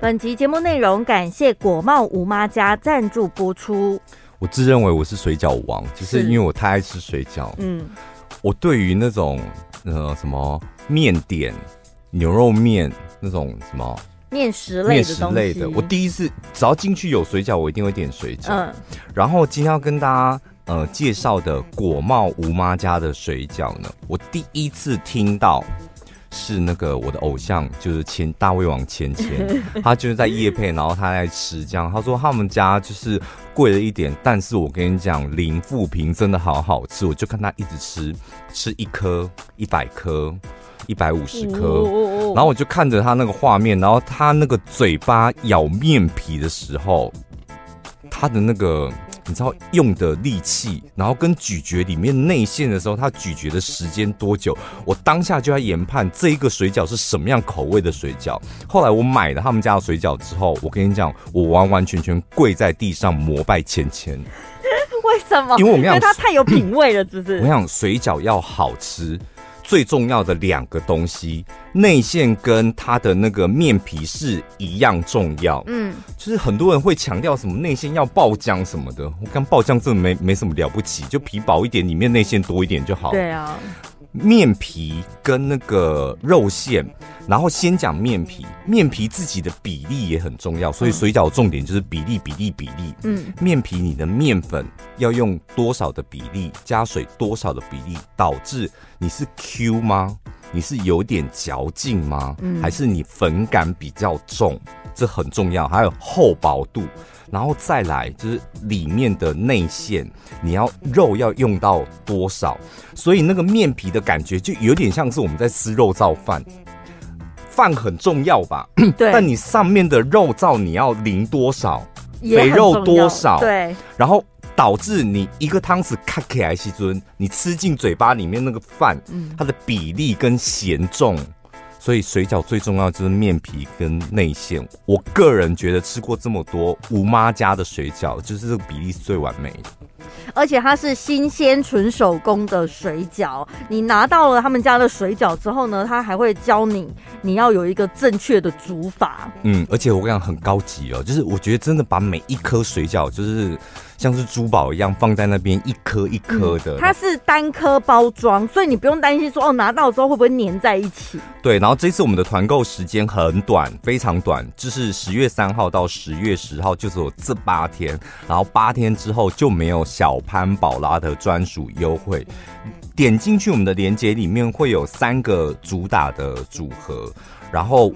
本集节目内容感谢果贸吴妈家赞助播出。我自认为我是水饺王，就是因为我太爱吃水饺。嗯，我对于那种呃什么面点、牛肉面那种什么面食类的东西，面食类的，我第一次只要进去有水饺，我一定会点水饺。嗯，然后今天要跟大家呃介绍的果贸吴妈家的水饺呢，我第一次听到。是那个我的偶像，就是前大胃王千千，他就是在夜配，然后他在吃这样。他说他们家就是贵了一点，但是我跟你讲，零负评真的好好吃。我就看他一直吃，吃一颗、一百颗、一百五十颗，然后我就看着他那个画面，然后他那个嘴巴咬面皮的时候，他的那个。你知道用的力气，然后跟咀嚼里面内馅的时候，它咀嚼的时间多久？我当下就在研判这一个水饺是什么样口味的水饺。后来我买了他们家的水饺之后，我跟你讲，我完完全全跪在地上膜拜芊芊。为什么？因为我跟你讲，它太有品味了，是不是？我想，水饺要好吃。最重要的两个东西，内馅跟它的那个面皮是一样重要。嗯，就是很多人会强调什么内馅要爆浆什么的，我看爆浆真的没没什么了不起，就皮薄一点，里面内馅多一点就好。对啊。面皮跟那个肉馅，然后先讲面皮，面皮自己的比例也很重要，所以水饺重点就是比例，比例，比例。嗯，面皮你的面粉要用多少的比例，加水多少的比例，导致你是 Q 吗？你是有点嚼劲吗？嗯，还是你粉感比较重？这很重要。还有厚薄度。然后再来就是里面的内馅，你要肉要用到多少？所以那个面皮的感觉就有点像是我们在吃肉燥饭，饭很重要吧？对。但你上面的肉燥你要淋多少？肥肉多少？对。然后导致你一个汤匙卡起来西尊，你吃进嘴巴里面那个饭，它的比例跟咸重。所以水饺最重要就是面皮跟内馅。我个人觉得吃过这么多吴妈家的水饺，就是这个比例是最完美的。而且它是新鲜纯手工的水饺。你拿到了他们家的水饺之后呢，他还会教你你要有一个正确的煮法。嗯，而且我跟你讲很高级哦，就是我觉得真的把每一颗水饺就是。像是珠宝一样放在那边，一颗一颗的。它是单颗包装，所以你不用担心说哦，拿到之后会不会粘在一起。对，然后这次我们的团购时间很短，非常短，就是十月三号到十月十号，就只有这八天。然后八天之后就没有小潘宝拉的专属优惠。点进去我们的链接里面会有三个主打的组合，然后。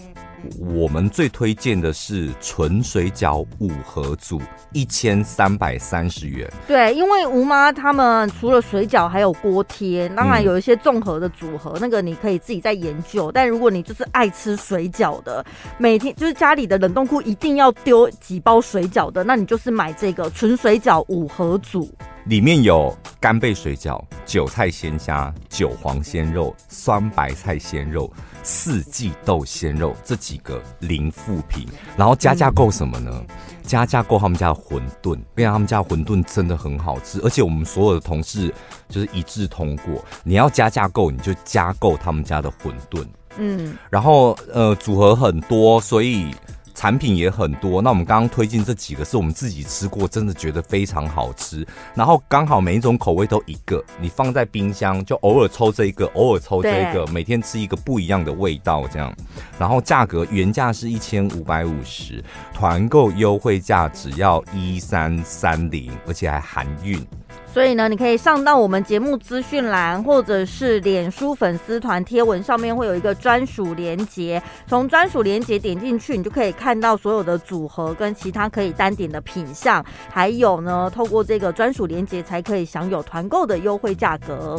我们最推荐的是纯水饺五盒组，一千三百三十元。对，因为吴妈他们除了水饺，还有锅贴，当然有一些综合的组合，嗯，那个你可以自己再研究。但如果你就是爱吃水饺的，每天就是家里的冷冻库一定要丢几包水饺的，那你就是买这个纯水饺五盒组。里面有干贝水饺、韭菜鲜虾、韭黄鲜肉、酸白菜鲜肉、四季豆鲜肉这几个零副品，然后加价购什么呢？嗯、加价购他们家的馄饨，因为他们家的馄饨真的很好吃，而且我们所有的同事就是一致通过，你要加价购你就加购他们家的馄饨，嗯，然后呃组合很多，所以。产品也很多，那我们刚刚推荐这几个是我们自己吃过，真的觉得非常好吃。然后刚好每一种口味都一个，你放在冰箱就偶尔抽这一个，偶尔抽这一个，每天吃一个不一样的味道这样。然后价格原价是一千五百五十，团购优惠价只要一三三零，而且还含运。所以呢，你可以上到我们节目资讯栏，或者是脸书粉丝团贴文上面会有一个专属连接，从专属连接点进去，你就可以看到所有的组合跟其他可以单点的品项，还有呢，透过这个专属连接才可以享有团购的优惠价格。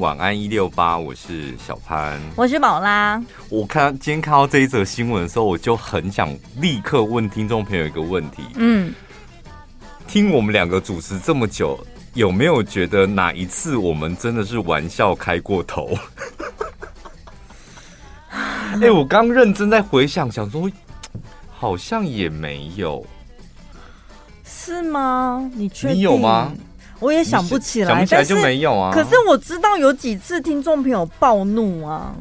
晚安一六八，我是小潘，我是宝拉。我看今天看到这一则新闻的时候，我就很想立刻问听众朋友一个问题。嗯，听我们两个主持这么久，有没有觉得哪一次我们真的是玩笑开过头？哎、欸，我刚认真在回想，想说好像也没有，是吗？你确定？你有吗？我也想不起来，想不起来就没有啊。可是我知道有几次听众朋友暴怒啊。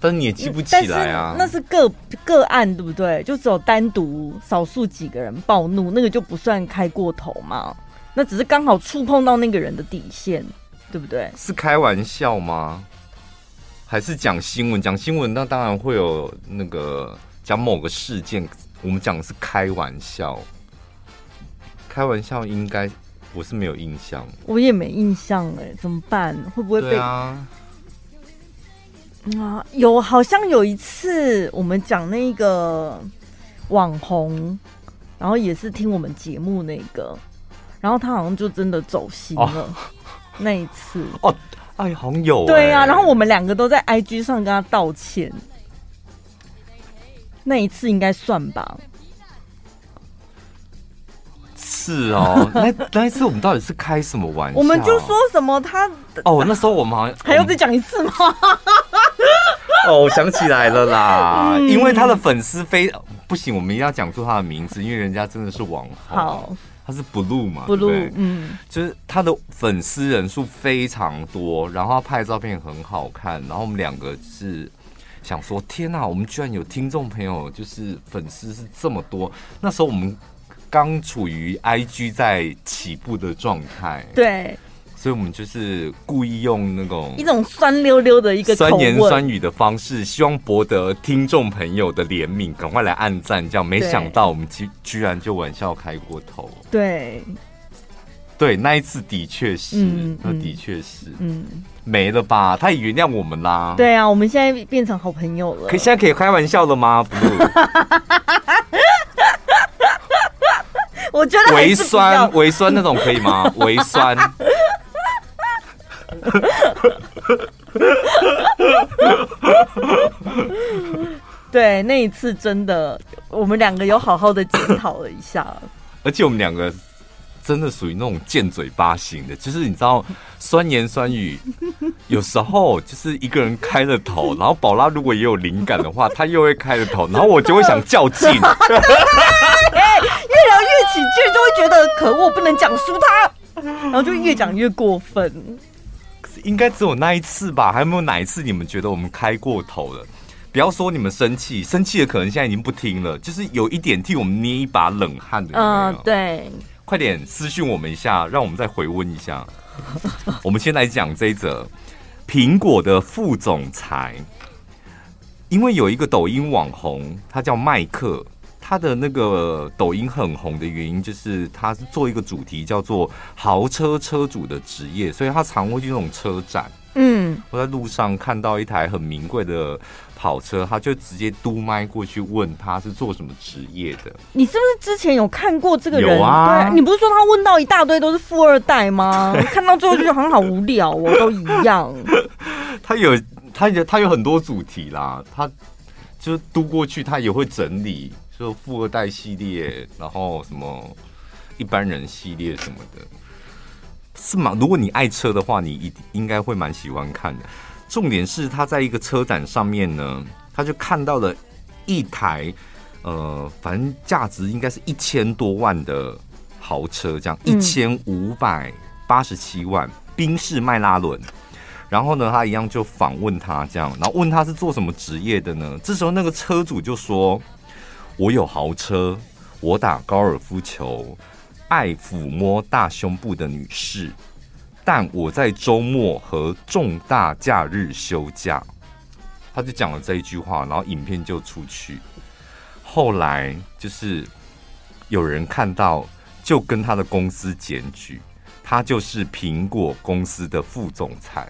但是你也记不起来啊。那是个个案，对不对？就只有单独少数几个人暴怒，那个就不算开过头嘛。那只是刚好触碰到那个人的底线，对不对？是开玩笑吗？还是讲新闻？讲新闻那当然会有那个讲某个事件，我们讲的是开玩笑。开玩笑应该我是没有印象，我也没印象哎，怎么办？会不会被啊？啊，有好像有一次我们讲那个网红，然后也是听我们节目那个。然后他好像就真的走心了，哦、那一次 哦，哎，好像有对、啊。然后我们两个都在 IG 上跟他道歉，那一次应该算吧？是哦，那那一次我们到底是开什么玩笑？我们就说什么他哦，那时候我们好像 还要再讲一次吗？哦，我想起来了啦，嗯、因为他的粉丝非不行，我们一定要讲出他的名字，因为人家真的是网红。好。他是 blue 嘛，blue，对嗯，就是他的粉丝人数非常多，然后他拍的照片很好看，然后我们两个是想说，天哪，我们居然有听众朋友，就是粉丝是这么多。那时候我们刚处于 IG 在起步的状态，对。所以，我们就是故意用那种一种酸溜溜的一个酸言酸语的方式，希望博得听众朋友的怜悯，赶快来按赞。这样，没想到我们居居然就玩笑开过头。对，对，那一次的确是，嗯、那的确是，嗯，没了吧？他也原谅我们啦。对啊，我们现在变成好朋友了。可现在可以开玩笑了吗？不，我觉得微酸微酸那种可以吗？微酸。对，那一次真的，我们两个有好好的检讨了一下，而且我们两个真的属于那种贱嘴巴型的，就是你知道，酸言酸语，有时候就是一个人开了头，然后宝拉如果也有灵感的话，他又会开了头，然后我就会想较劲，越起劲，就会觉得可恶，不能讲输他，然后就越讲越过分。应该只有那一次吧？还有没有哪一次你们觉得我们开过头了？不要说你们生气，生气的可能现在已经不听了。就是有一点替我们捏一把冷汗的有没有，嗯，对。快点私讯我们一下，让我们再回温一下。我们先来讲这一则苹果的副总裁，因为有一个抖音网红，他叫麦克。他的那个抖音很红的原因，就是他是做一个主题叫做豪车车主的职业，所以他常会去那种车展。嗯，我在路上看到一台很名贵的跑车，他就直接嘟麦过去问他是做什么职业的。你是不是之前有看过这个人？有啊，對，你不是说他问到一大堆都是富二代吗？对 看到最后就觉得好像好无聊哦，都一样。他有，他有，他有很多主题啦，他就嘟过去，他也会整理。就富二代系列，然后什么一般人系列什么的，是吗？如果你爱车的话，你一应该会蛮喜欢看的。重点是他在一个车展上面呢，他就看到了一台呃，反正价值应该是一千多万的豪车，这样一千五百八十七万宾士迈拉伦。然后呢，他一样就访问他这样，然后问他是做什么职业的呢？这时候那个车主就说。我有豪车，我打高尔夫球，爱抚摸大胸部的女士，但我在周末和重大假日休假。他就讲了这一句话，然后影片就出去。后来就是有人看到，就跟他的公司检举，他就是苹果公司的副总裁。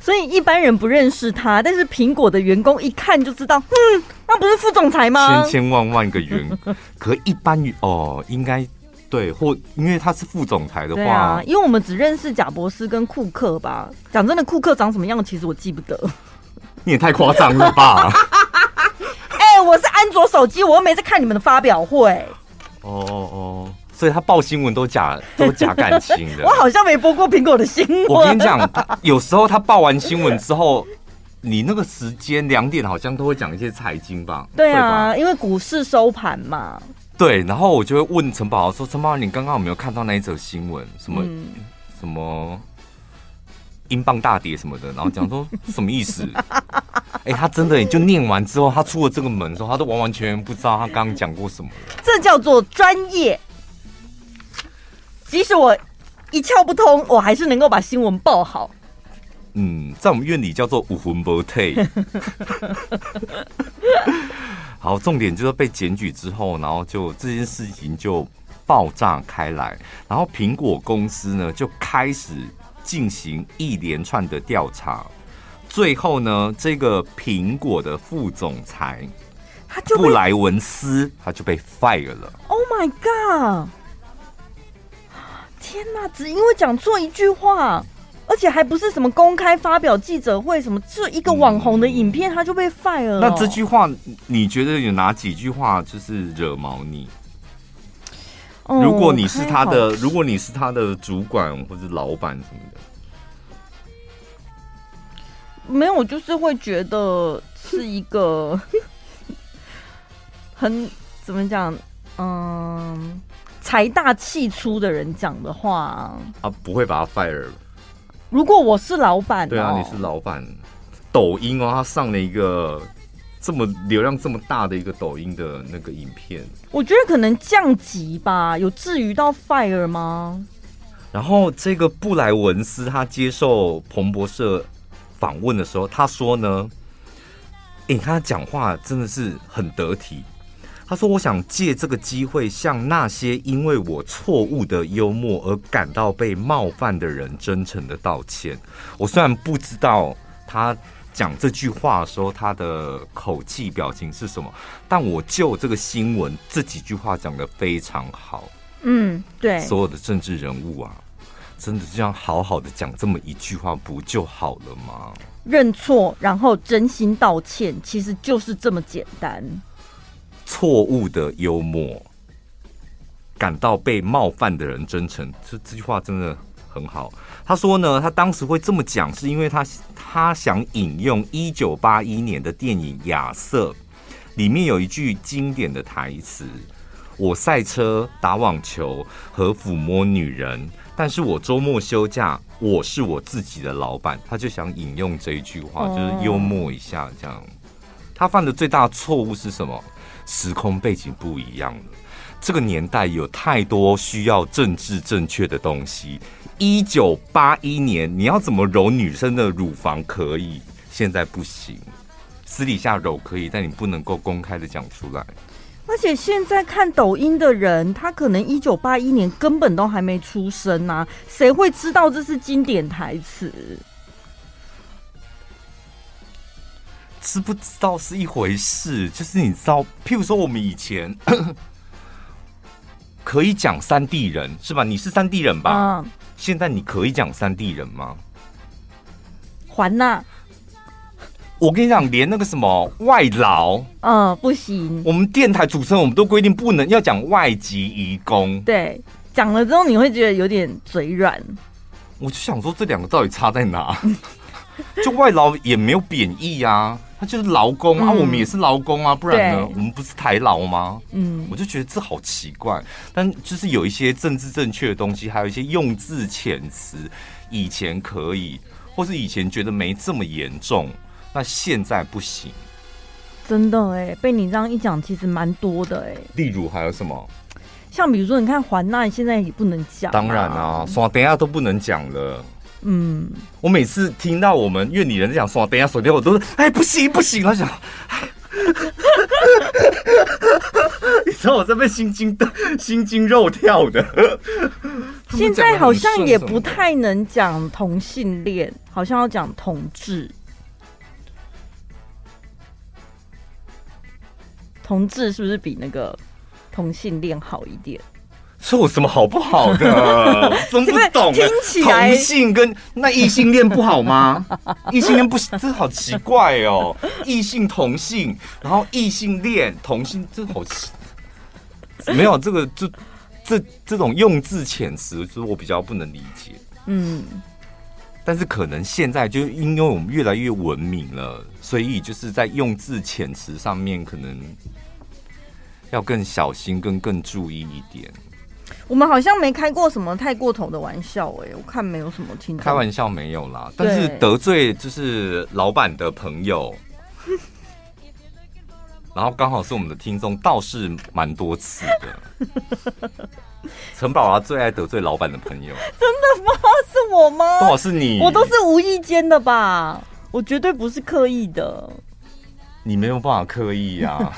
所以一般人不认识他，但是苹果的员工一看就知道，嗯，那不是副总裁吗？千千万万个员，可一般哦，应该对，或因为他是副总裁的话，啊，因为我们只认识贾博士跟库克吧。讲真的，库克长什么样，其实我记不得。你也太夸张了吧！哎、欸，我是安卓手机，我又没在看你们的发表会。哦哦哦。所以他报新闻都假，都假感情的。我好像没播过苹果的新闻。我跟你讲，有时候他报完新闻之后，你那个时间两点好像都会讲一些财经吧？对啊，吧因为股市收盘嘛。对，然后我就会问陈宝豪说：“陈宝豪，你刚刚有没有看到那一则新闻？什么、嗯、什么英镑大跌什么的？”然后讲说 什么意思？哎、欸，他真的，就念完之后，他出了这个门之后，他都完完全全不知道他刚刚讲过什么了。这叫做专业。即使我一窍不通，我还是能够把新闻报好。嗯，在我们院里叫做武魂不退。好，重点就是被检举之后，然后就这件事情就爆炸开来，然后苹果公司呢就开始进行一连串的调查，最后呢，这个苹果的副总裁他就布莱文斯他就被 fire 了。Oh my god！天哪，只因为讲错一句话。而且还不是什么公开发表记者会什么，这一个网红的影片他就被 fire 了。那这句话你觉得有哪几句话就是惹毛你？如果你是他的，如果你是他的主管或者老板什么的，没有，我就是会觉得是一个 很怎么讲，嗯，财大气粗的人讲的话，啊不会把他 fire。如果我是老板，对啊，你是老板，抖音哦，他上了一个这么流量这么大的一个抖音的那个影片，我觉得可能降级吧，有至于到 fire 吗？然后这个布莱文斯他接受彭博社访问的时候，他说呢，哎，他讲话真的是很得体。他说：“我想借这个机会，向那些因为我错误的幽默而感到被冒犯的人，真诚的道歉。我虽然不知道他讲这句话的时候他的口气表情是什么，但我就这个新闻这几句话讲得非常好。嗯，对，所有的政治人物啊，真的这样好好的讲这么一句话不就好了吗？认错，然后真心道歉，其实就是这么简单。”错误的幽默，感到被冒犯的人真诚，这这句话真的很好。他说呢，他当时会这么讲，是因为他他想引用一九八一年的电影《亚瑟》里面有一句经典的台词：“我赛车、打网球和抚摸女人，但是我周末休假，我是我自己的老板。”他就想引用这一句话，就是幽默一下这样。他犯的最大错误是什么？时空背景不一样了，这个年代有太多需要政治正确的东西。一九八一年，你要怎么揉女生的乳房可以，现在不行。私底下揉可以，但你不能够公开的讲出来。而且现在看抖音的人，他可能一九八一年根本都还没出生啊，谁会知道这是经典台词？知不知道是一回事，就是你知道，譬如说我们以前可以讲三地人是吧？你是三地人吧？嗯。现在你可以讲三地人吗？还呐！我跟你讲，连那个什么外劳，嗯，不行。我们电台主持人，我们都规定不能要讲外籍移工。对，讲了之后你会觉得有点嘴软。我就想说，这两个到底差在哪？就外劳也没有贬义啊。他就是劳工、嗯、啊，我们也是劳工啊，不然呢？我们不是台劳吗？嗯，我就觉得这好奇怪。但就是有一些政治正确的东西，还有一些用字遣词，以前可以，或是以前觉得没这么严重，那现在不行。真的哎、欸，被你这样一讲，其实蛮多的哎、欸。例如还有什么？像比如说，你看环奈现在也不能讲、啊，当然啊，说等一下都不能讲了。嗯，我每次听到我们院里人在讲说，等一下锁掉，我都是哎，不行不行，我想，你知道我在被心惊的心惊肉跳的。现在好像也不太能讲同性恋，好像要讲同志。同志是不是比那个同性恋好一点？说我什么好不好的？真不懂。听起来同性跟那异性恋不好吗？异性恋不行，这好奇怪哦。异性同性，然后异性恋同性，这好奇。没有这个，就这这种用字遣词，就是我比较不能理解。嗯。但是可能现在就因为我们越来越文明了，所以就是在用字遣词上面，可能要更小心，跟更注意一点。我们好像没开过什么太过头的玩笑哎、欸，我看没有什么听。开玩笑没有啦，但是得罪就是老板的朋友，然后刚好是我们的听众，倒是蛮多次的。陈宝拉最爱得罪老板的朋友，真的吗？是我吗？多少是你？我都是无意间的吧，我绝对不是刻意的。你没有办法刻意呀、啊，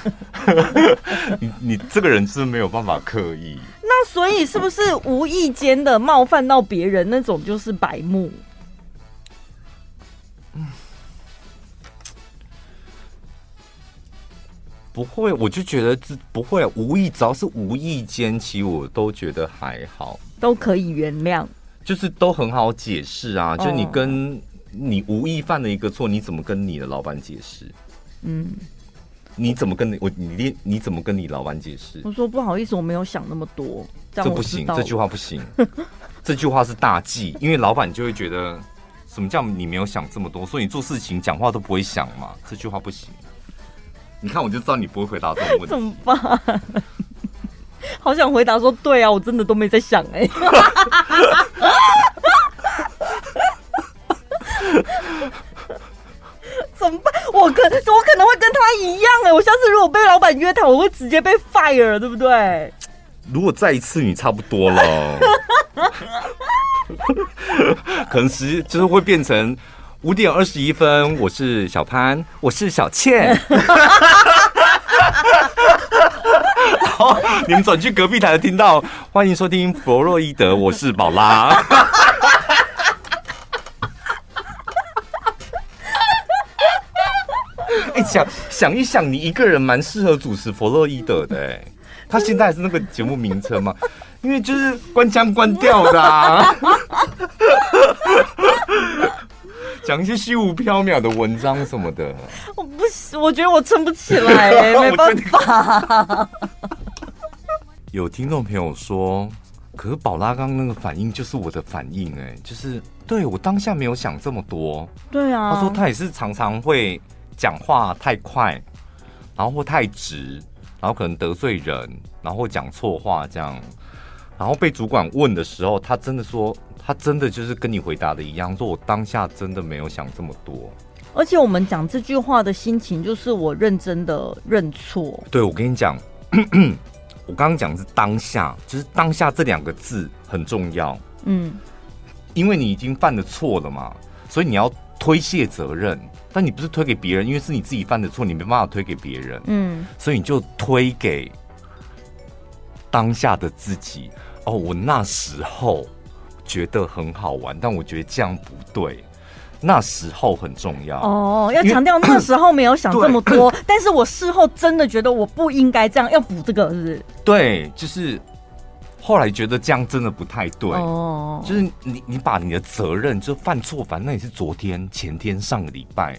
你你这个人是没有办法刻意。那所以是不是无意间的冒犯到别人那种就是白目？嗯，不会，我就觉得这不会无意，只要是无意间，其实我都觉得还好，都可以原谅，就是都很好解释啊。就你跟你无意犯了一个错，你怎么跟你的老板解释？嗯，你怎么跟你我你你你怎么跟你老板解释？我说不好意思，我没有想那么多，这，这不行，这句话不行，这句话是大忌，因为老板就会觉得什么叫你没有想这么多，所以你做事情讲话都不会想嘛，这句话不行。你看我就知道你不会回答这种问题，怎么办？好想回答说对啊，我真的都没在想哎、欸。怎么办？我可我可能会跟他一样哎、我下次如果被老板约谈，我会直接被 fire，对不对？如果再一次，你差不多了，可能是就是会变成五点二十一分。我是小潘，我是小倩。好，你们转去隔壁台听到，欢迎收听弗洛伊德，我是宝拉。哎、欸，想想一想，你一个人蛮适合主持弗洛伊德的。哎，他现在还是那个节目名称吗？因为就是关腔关调的啊，讲一些虚无缥缈的文章什么的。我不行，我觉得我撑不起来，欸，没办法。有听众朋友说，可是宝拉刚那个反应就是我的反应，哎，就是对我当下没有想这么多。对啊，他说他也是常常会。讲话太快，然后或太直，然后可能得罪人，然后讲错话这样，然后被主管问的时候，他真的说，他真的就是跟你回答的一样，说我当下真的没有想这么多。而且我们讲这句话的心情，就是我认真的认错。对，我跟你讲，我刚刚讲的是当下，就是当下这两个字很重要。嗯，因为你已经犯了错了嘛，所以你要推卸责任。但你不是推给别人，因为是你自己犯的错，你没办法推给别人。嗯，所以你就推给当下的自己。哦，我那时候觉得很好玩，但我觉得这样不对。那时候很重要哦，要强调那时候没有想 这么多，但是我事后真的觉得我不应该这样，要补这个是不是？对，就是。后来觉得这样真的不太对，oh. 就是你你把你的责任就犯错，反正那也是昨天、前天、上个礼拜，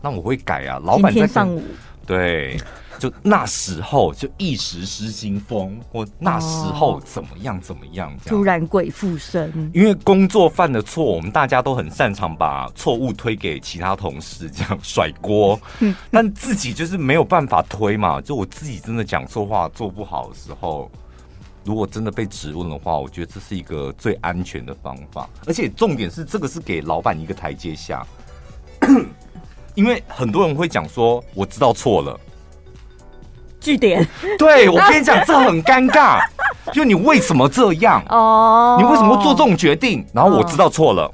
那我会改啊。老板在上午，对，就那时候就一时失心疯，或那时候怎么样怎么样，突然鬼附身。因为工作犯的错，我们大家都很擅长把错误推给其他同事，这样甩锅。但自己就是没有办法推嘛，就我自己真的讲错话、做不好的时候。如果真的被质问的话，我觉得这是一个最安全的方法，而且重点是这个是给老板一个台阶下，因为很多人会讲说我知道错了，据点。对，我跟你讲，这很尴尬，就你为什么这样？哦，你为什么做这种决定？然后我知道错了，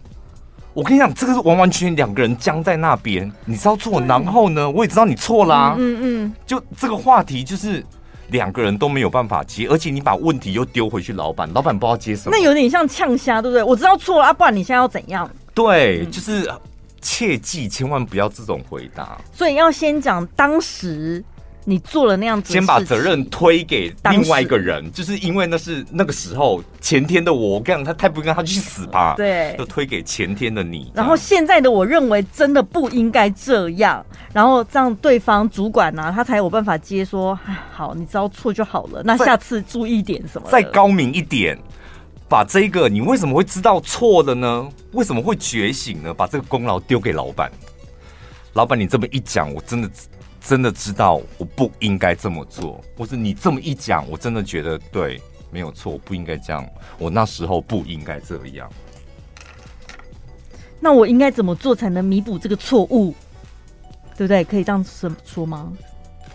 我跟你讲，这个是完完全全两个人僵在那边，你知道错，然后呢，我也知道你错啦，嗯嗯，就这个话题就是。两个人都没有办法接，而且你把问题又丢回去老板，老板不知道接什么。那有点像呛虾，对不对？我知道错了啊，不然你现在要怎样？对，就是切记千万不要这种回答。所以要先讲当时。你做了那样子，先把责任推给另外一个人，就是因为那是那个时候前天的我，我跟你讲，他太不应该，他去死吧。对，就推给前天的你。然后现在的我认为真的不应该这样，然后这样对方主管呢、啊，他才有办法接说，好，你知道错就好了，那下次注意点什么？再高明一点，把这个你为什么会知道错了呢？为什么会觉醒呢？把这个功劳丢给老板。老板，你这么一讲，我真的。真的知道我不应该这么做，或是你这么一讲，我真的觉得对，没有错，我不应该这样。我那时候不应该这样。那我应该怎么做才能弥补这个错误？对不对？可以这样说说吗？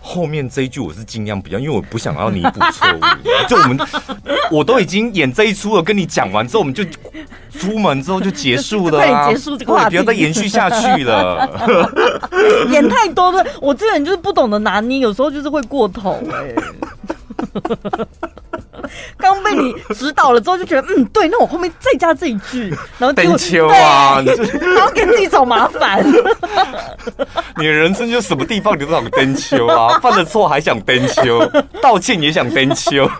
后面这一句我是尽量不要，因为我不想要弥补错误。就我们，我都已经演这一出了，跟你讲完之后，我们就出门之后就结束了啊，结束这个话题，不要再延续下去了。演太多了，我这个人就是不懂得拿捏，有时候就是会过头哎、欸。刚被你指导了之后，就觉得嗯对，那我后面再加这一句，然后登秋啊，然后给自己找麻烦。你的人生就什么地方你都想登秋啊，犯了错还想登秋，道歉也想登秋。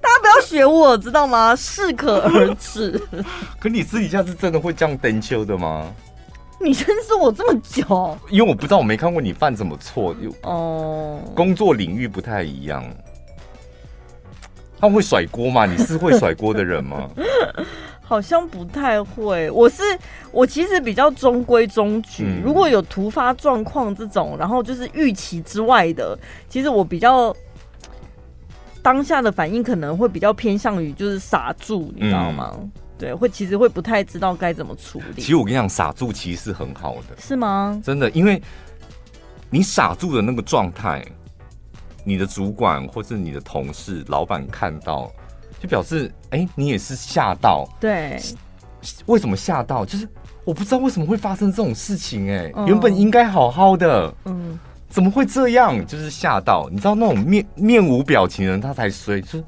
大家不要学我，知道吗？适可而止。可你私底下是真的会这样登秋的吗？你认识我这么久，因为我不知道，我没看过你犯什么错。哦，工作领域不太一样。他会甩锅吗？你是会甩锅的人吗？好像不太会。我是我其实比较中规中矩。嗯、如果有突发状况这种，然后就是预期之外的，其实我比较当下的反应可能会比较偏向于就是傻住，你知道吗？嗯对，会其实会不太知道该怎么处理。其实我跟你讲，傻住其实是很好的，是吗？真的，因为你傻住的那个状态，你的主管或是你的同事、老板看到，就表示，哎，你也是吓到。对，为什么吓到？就是我不知道为什么会发生这种事情，哎，原本应该好好的，嗯，怎么会这样？就是吓到，你知道那种面面无表情的人，他才衰，就是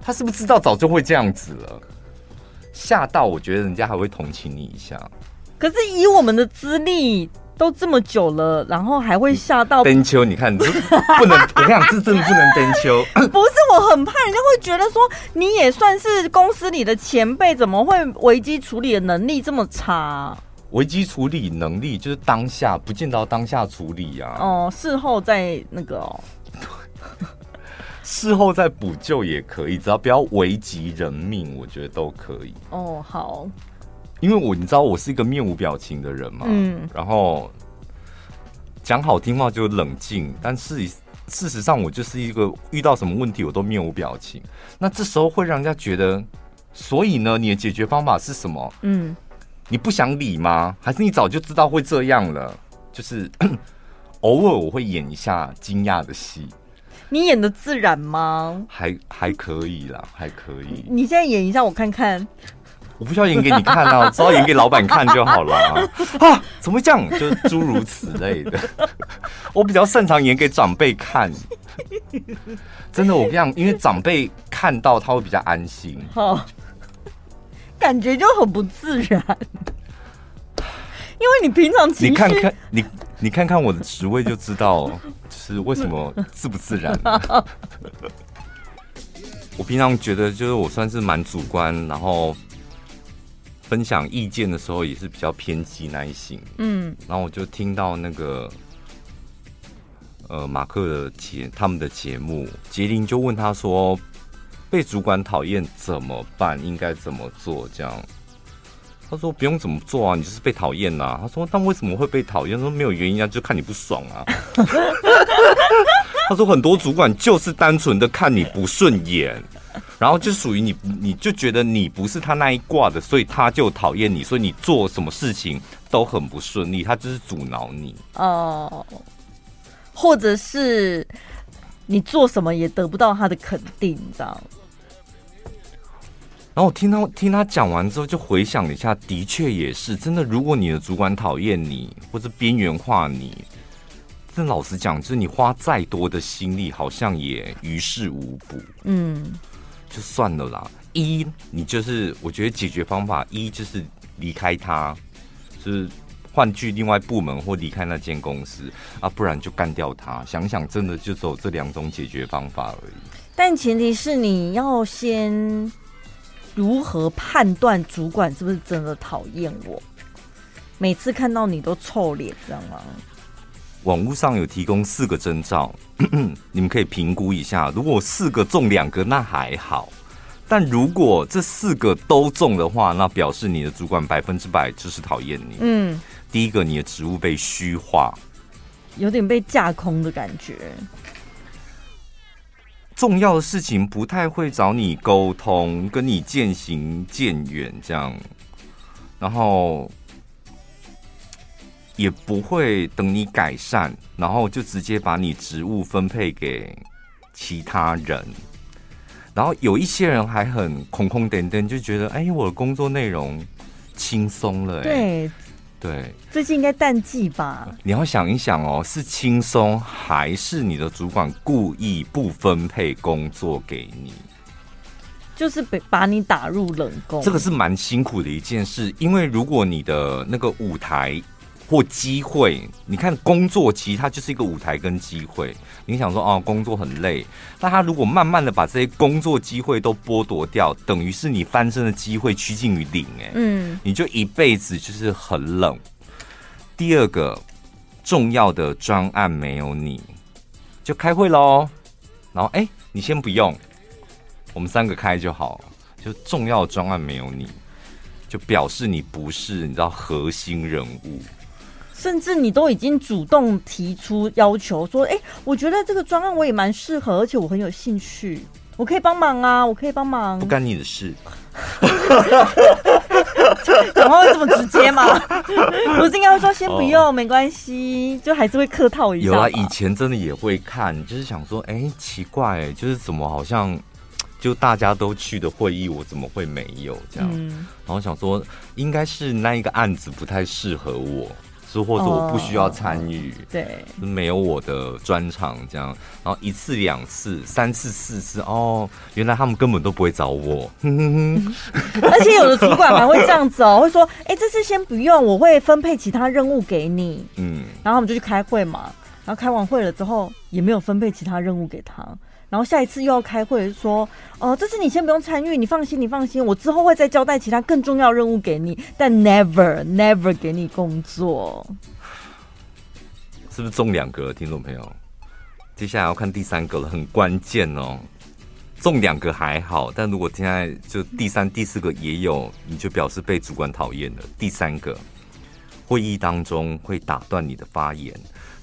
他是不是知道早就会这样子了？吓到，我觉得人家还会同情你一下。可是以我们的资历都这么久了，然后还会吓到。登秋，你看，你不能，你讲，这真的不能登秋。不是，我很怕人家会觉得说你也算是公司里的前辈，怎么会危机处理的能力这么差？危机处理能力就是当下不见到当下处理呀、啊。哦，事后再那个哦。事后再补救也可以，只要不要危及人命，我觉得都可以。哦，好。因为我你知道我是一个面无表情的人嘛，嗯，然后讲好听话就冷静，但是事实上我就是一个遇到什么问题我都面无表情。那这时候会让人家觉得，所以呢，你的解决方法是什么？嗯，你不想理吗？还是你早就知道会这样了？就是 偶尔我会演一下惊讶的戏。你演的自然吗？还还可以啦，还可以。你现在演一下我看看。我不需要演给你看啊，只要演给老板看就好了 啊！怎么会这样？就是诸如此类的。我比较擅长演给长辈看。真的，我跟你讲，因为长辈看到他会比较安心。好，感觉就很不自然。因为你平常你看看你你看看我的职位就知道。是为什么自不自然？我平常觉得，就是我算是蛮主观，然后分享意见的时候也是比较偏激那一型。嗯，然后我就听到那个呃马克的节他们的节目，杰林就问他说：“被主管讨厌怎么办？应该怎么做？”这样。他说不用怎么做啊，你就是被讨厌呐。他说，但为什么会被讨厌？说没有原因啊，就看你不爽啊。他说很多主管就是单纯的看你不顺眼，然后就属于你，你就觉得你不是他那一挂的，所以他就讨厌你，所以你做什么事情都很不顺利，他就是阻挠你哦，或者是你做什么也得不到他的肯定，你知道。然后我听他听他讲完之后，就回想了一下，的确也是真的。如果你的主管讨厌你，或者边缘化你，这老实讲，就是你花再多的心力，好像也于事无补。嗯，就算了啦。一，你就是我觉得解决方法一就是离开他，就是换去另外部门或离开那间公司啊，不然就干掉他。想想真的就只有这两种解决方法而已。但前提是你要先。如何判断主管是不是真的讨厌我？每次看到你都臭脸，知道吗？网络上有提供四个征兆，你们可以评估一下。如果四个中两个，那还好；但如果这四个都中的话，那表示你的主管百分之百就是讨厌你。嗯，第一个，你的职务被虚化，有点被架空的感觉。重要的事情不太会找你沟通，跟你渐行渐远这样，然后也不会等你改善，然后就直接把你职务分配给其他人。然后有一些人还很空空点点，就觉得哎，我的工作内容轻松了。对对，最近应该淡季吧？你要想一想哦，是轻松还是你的主管故意不分配工作给你？就是被把你打入冷宫，这个是蛮辛苦的一件事，因为如果你的那个舞台。或机会，你看工作其实它就是一个舞台跟机会。你想说哦，工作很累，那他如果慢慢的把这些工作机会都剥夺掉，等于是你翻身的机会趋近于零，哎，嗯，你就一辈子就是很冷。第二个重要的专案没有你，就开会喽。然后哎，你先不用，我们三个开就好。就重要的专案没有你，就表示你不是你知道核心人物。甚至你都已经主动提出要求，说：“哎、欸，我觉得这个专案我也蛮适合，而且我很有兴趣，我可以帮忙啊，我可以帮忙。”不干你的事，讲话会这么直接吗？不是应该会说先不用，哦、没关系，就还是会客套一下。有啊，以前真的也会看，就是想说，哎、欸，奇怪，就是怎么好像就大家都去的会议，我怎么会没有这样？嗯、然后想说，应该是那一个案子不太适合我。是，或者我不需要参与，哦，对，没有我的专场，这样，然后一次、两次、三次、四次，哦，原来他们根本都不会找我，而且有的主管还会这样子哦，会说，哎，这次先不用，我会分配其他任务给你，嗯，然后我们就去开会嘛，然后开完会了之后，也没有分配其他任务给他。然后下一次又要开会，说，哦，这次你先不用参与，你放心，你放心，我之后会再交代其他更重要任务给你，但 never never 给你工作，是不是中两个听众朋友？接下来要看第三个了，很关键哦。中两个还好，但如果现在就第三、第四个也有，你就表示被主管讨厌了。第三个，会议当中会打断你的发言。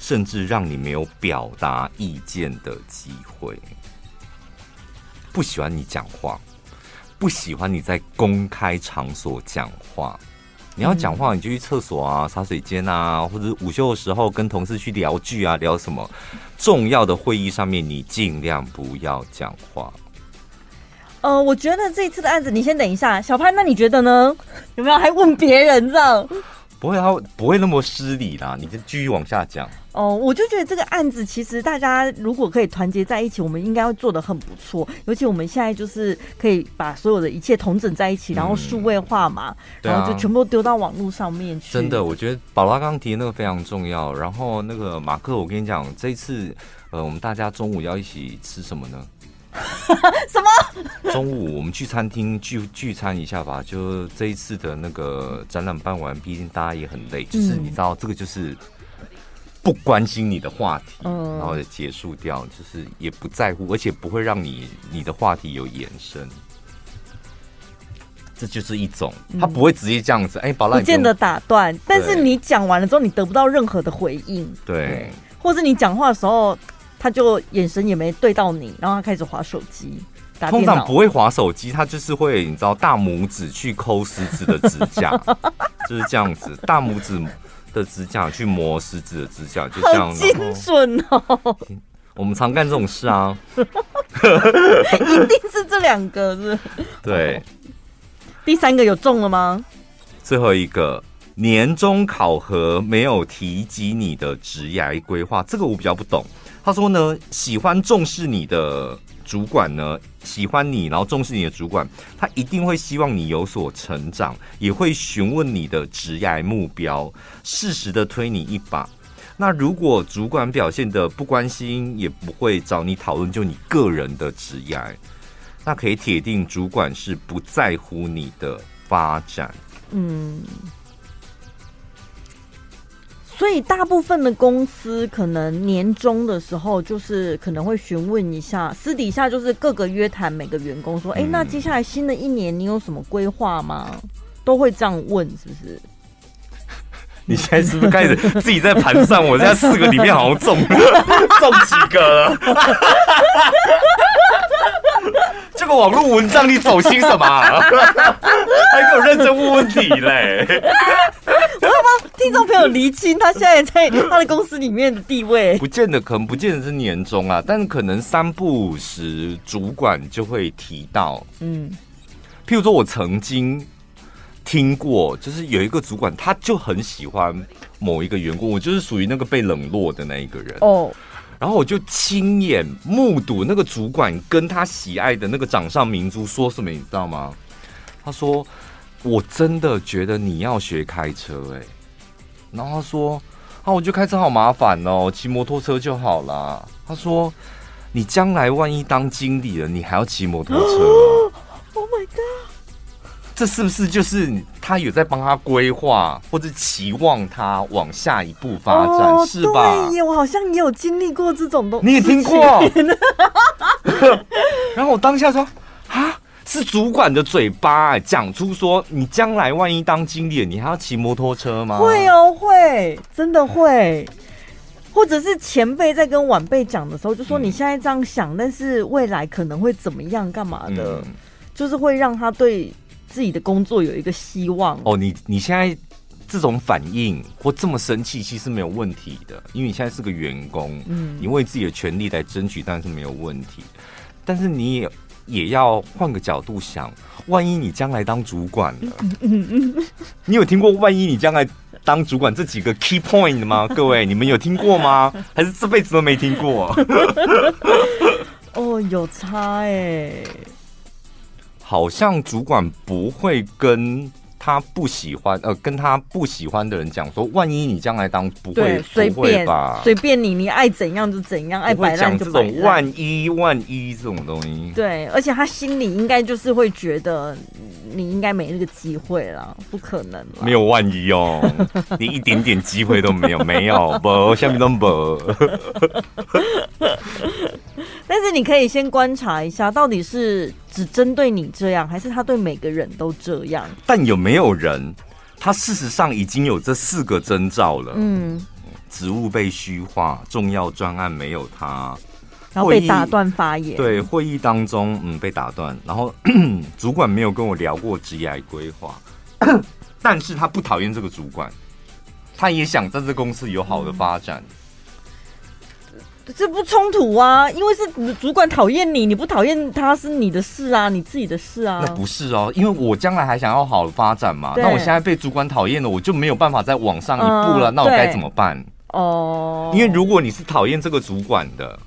甚至让你没有表达意见的机会，不喜欢你讲话，不喜欢你在公开场所讲话。你要讲话，你就去厕所啊、茶水间啊，或者午休的时候跟同事去聊剧啊，聊什么重要的会议上面，你尽量不要讲话。呃，我觉得这一次的案子，你先等一下，小潘，那你觉得呢？有没有还问别人这样？不会，他不会那么失礼啦。你就继续往下讲。哦，我就觉得这个案子其实大家如果可以团结在一起，我们应该会做的很不错。尤其我们现在就是可以把所有的一切统整在一起，然后数位化嘛，嗯、然后就全部丢到网络上面去。真的，我觉得宝拉刚刚提的那个非常重要。然后那个马克，我跟你讲，这一次呃，我们大家中午要一起吃什么呢？什么？中午我们去餐厅聚聚餐一下吧。就这一次的那个展览办完，毕竟大家也很累，就是你知道，这个就是。不关心你的话题，然后就结束掉，就是也不在乎，而且不会让你你的话题有延伸。这就是一种，他不会直接这样子，哎，宝拉，不见得打断，但是你讲完了之后，你得不到任何的回应，对，或是你讲话的时候，他就眼神也没对到你，然后他开始划手机，通常不会划手机，他就是会，你知道，大拇指去抠食指的指甲，就是这样子，大拇指。的指甲去磨食指的指甲，就这样，精准哦。我们常干这种事啊，一定是这两个是。对，第三个有中了吗？最后一个年终考核没有提及你的职涯规划，这个我比较不懂。他说呢，喜欢重视你的。主管呢，喜欢你，然后重视你的主管，他一定会希望你有所成长，也会询问你的职业目标，适时的推你一把。那如果主管表现得不关心，也不会找你讨论就你个人的职业，那可以铁定主管是不在乎你的发展。嗯。所以大部分的公司可能年终的时候，就是可能会询问一下，私底下就是各个约谈每个员工说：“哎、欸，那接下来新的一年你有什么规划吗？”都会这样问，是不是？你现在是不是开始自己在盘算？我现在四个里面好像中 中几个了？这个网络文章你走心什么？还给我认真问问题嘞？听众朋友厘清他现在在他的公司里面的地位，不见得，可能不见得是年终啊，但是可能三不五时主管就会提到，嗯，譬如说我曾经听过，就是有一个主管，他就很喜欢某一个员工，我就是属于那个被冷落的那一个人哦。然后我就亲眼目睹那个主管跟他喜爱的那个掌上明珠说什么，你知道吗？他说：“我真的觉得你要学开车。”哎，然后他说：“啊，我觉得开车好麻烦哦，骑摩托车就好啦。”他说：“你将来万一当经理了，你还要骑摩托车？”Oh my god！这是不是就是他有在帮他规划，或者期望他往下一步发展，哦、是吧？对耶，我好像也有经历过这种东西，你也听过。然后我当下说：“啊，是主管的嘴巴讲出说，你将来万一当经理，你还要骑摩托车吗？”会哦，会，真的会。或者是前辈在跟晚辈讲的时候，就说：“你现在这样想，嗯、但是未来可能会怎么样？干嘛的？嗯、就是会让他对。”自己的工作有一个希望哦，你你现在这种反应或这么生气，其实没有问题的，因为你现在是个员工，嗯，你为自己的权利来争取，当然是没有问题。但是你也也要换个角度想，万一你将来当主管了，嗯嗯嗯，你有听过万一你将来当主管这几个 key point 吗？各位，你们有听过吗？还是这辈子都没听过？哦，有差哎、欸。好像主管不会跟他不喜欢呃，跟他不喜欢的人讲说，万一你将来当不会随便吧，随便你，你爱怎样就怎样，爱摆烂就摆烂。这种万一万一这种东西，对，而且他心里应该就是会觉得你应该没那个机会了，不可能了，没有万一哦，你一点点机会都没有，没有不，下面都不。但是你可以先观察一下，到底是只针对你这样，还是他对每个人都这样？但有没有人，他事实上已经有这四个征兆了？嗯，职务被虚化，重要专案没有他，然后被打断发言。对，会议当中，嗯，被打断，然后 主管没有跟我聊过职业规划，但是他不讨厌这个主管，他也想在这公司有好的发展。嗯这不冲突啊，因为是主管讨厌你，你不讨厌他是你的事啊，你自己的事啊。那不是哦，因为我将来还想要好的发展嘛。那我现在被主管讨厌了，我就没有办法再往上一步了。嗯、那我该怎么办？哦，因为如果你是讨厌这个主管的。